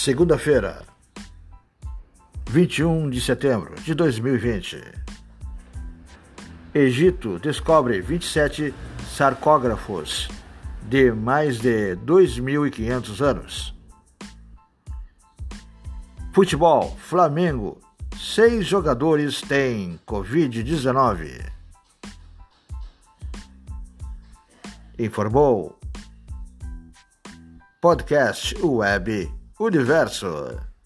Segunda-feira, 21 de setembro de 2020. Egito descobre 27 sarcógrafos de mais de 2.500 anos. Futebol, Flamengo. Seis jogadores têm Covid-19. Informou Podcast Web Universo.